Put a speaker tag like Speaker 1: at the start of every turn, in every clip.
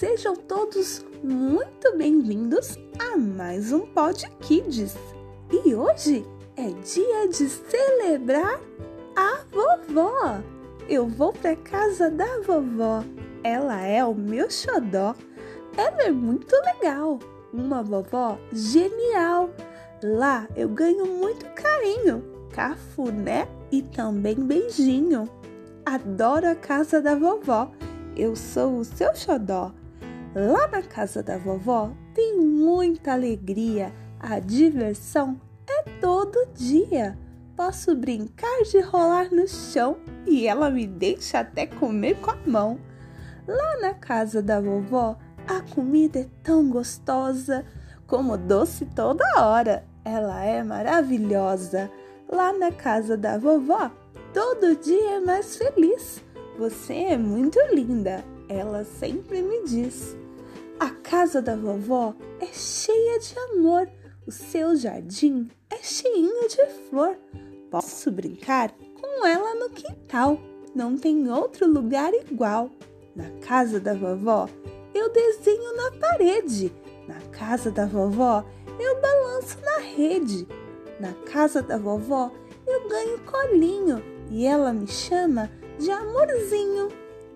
Speaker 1: Sejam todos muito bem-vindos a mais um Pod Kids. E hoje é dia de celebrar a vovó. Eu vou para casa da vovó. Ela é o meu xodó. Ela é muito legal. Uma vovó genial. Lá eu ganho muito carinho, cafuné e também beijinho. Adoro a casa da vovó eu sou o seu xodó. Lá na casa da vovó tem muita alegria, a diversão é todo dia. Posso brincar de rolar no chão e ela me deixa até comer com a mão. Lá na casa da vovó a comida é tão gostosa, como doce toda hora. Ela é maravilhosa. Lá na casa da vovó, todo dia é mais feliz você é muito linda, ela sempre me diz. A casa da vovó é cheia de amor, o seu jardim é cheinho de flor. Posso brincar com ela no quintal, não tem outro lugar igual. Na casa da vovó, eu desenho na parede. Na casa da vovó, eu balanço na rede. Na casa da vovó, eu ganho colinho e ela me chama de amorzinho.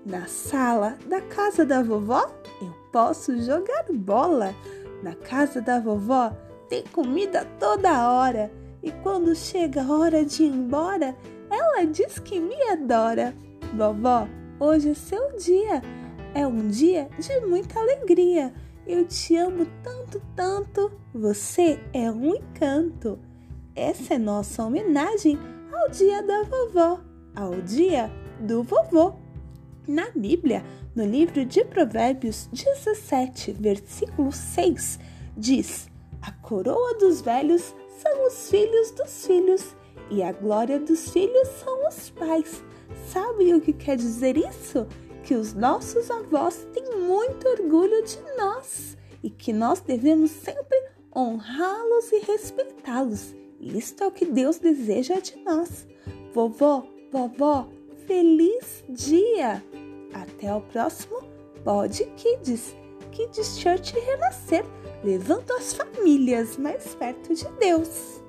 Speaker 1: Na sala da casa da vovó, eu posso jogar bola. Na casa da vovó tem comida toda hora. E quando chega a hora de ir embora, ela diz que me adora. Vovó, hoje é seu dia. É um dia de muita alegria. Eu te amo tanto, tanto. Você é um encanto. Essa é nossa homenagem ao dia da vovó, ao dia do vovô. Na Bíblia, no livro de Provérbios 17, versículo 6, diz: A coroa dos velhos são os filhos dos filhos, e a glória dos filhos são os pais. Sabe o que quer dizer isso? Que os nossos avós têm muito orgulho de nós e que nós devemos sempre honrá-los e respeitá-los. Isto é o que Deus deseja de nós. Vovó, vovó, feliz dia! Até o próximo Pod Kids, Kids Church Renascer, levando as famílias mais perto de Deus.